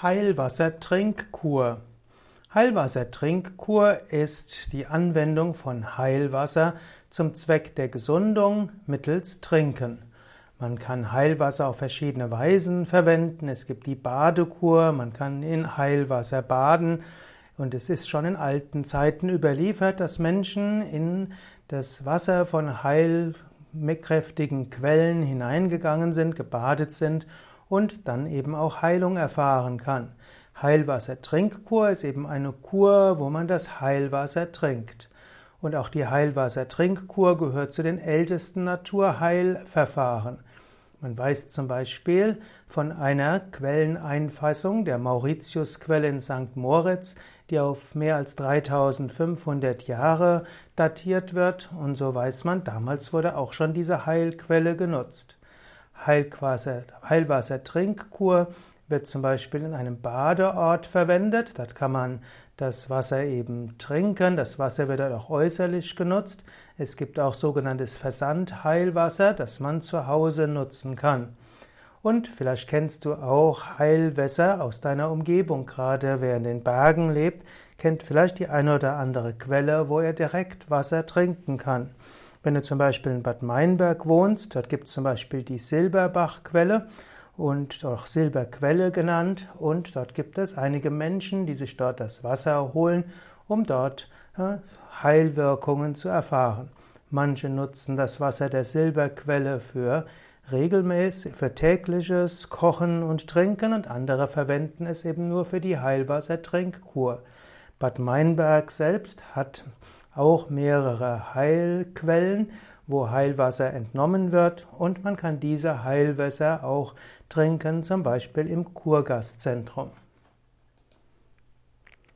Heilwassertrinkkur. Heilwassertrinkkur ist die Anwendung von Heilwasser zum Zweck der Gesundung mittels Trinken. Man kann Heilwasser auf verschiedene Weisen verwenden. Es gibt die Badekur, man kann in Heilwasser baden. Und es ist schon in alten Zeiten überliefert, dass Menschen in das Wasser von heilkräftigen Quellen hineingegangen sind, gebadet sind und dann eben auch Heilung erfahren kann. Heilwassertrinkkur ist eben eine Kur, wo man das Heilwasser trinkt. Und auch die Heilwassertrinkkur gehört zu den ältesten Naturheilverfahren. Man weiß zum Beispiel von einer Quelleneinfassung der Mauritiusquelle in St. Moritz, die auf mehr als 3500 Jahre datiert wird. Und so weiß man, damals wurde auch schon diese Heilquelle genutzt. Heilwasser, Heilwassertrinkkur wird zum Beispiel in einem Badeort verwendet. Dort kann man das Wasser eben trinken. Das Wasser wird auch äußerlich genutzt. Es gibt auch sogenanntes Versandheilwasser, das man zu Hause nutzen kann. Und vielleicht kennst du auch Heilwässer aus deiner Umgebung. Gerade wer in den Bergen lebt, kennt vielleicht die eine oder andere Quelle, wo er direkt Wasser trinken kann. Wenn du zum Beispiel in Bad Meinberg wohnst, dort gibt es zum Beispiel die Silberbachquelle und auch Silberquelle genannt und dort gibt es einige Menschen, die sich dort das Wasser holen, um dort Heilwirkungen zu erfahren. Manche nutzen das Wasser der Silberquelle für regelmäßig, für tägliches Kochen und Trinken und andere verwenden es eben nur für die Heilwassertrinkkur. Bad Meinberg selbst hat auch mehrere Heilquellen, wo Heilwasser entnommen wird und man kann diese Heilwässer auch trinken, zum Beispiel im Kurgastzentrum.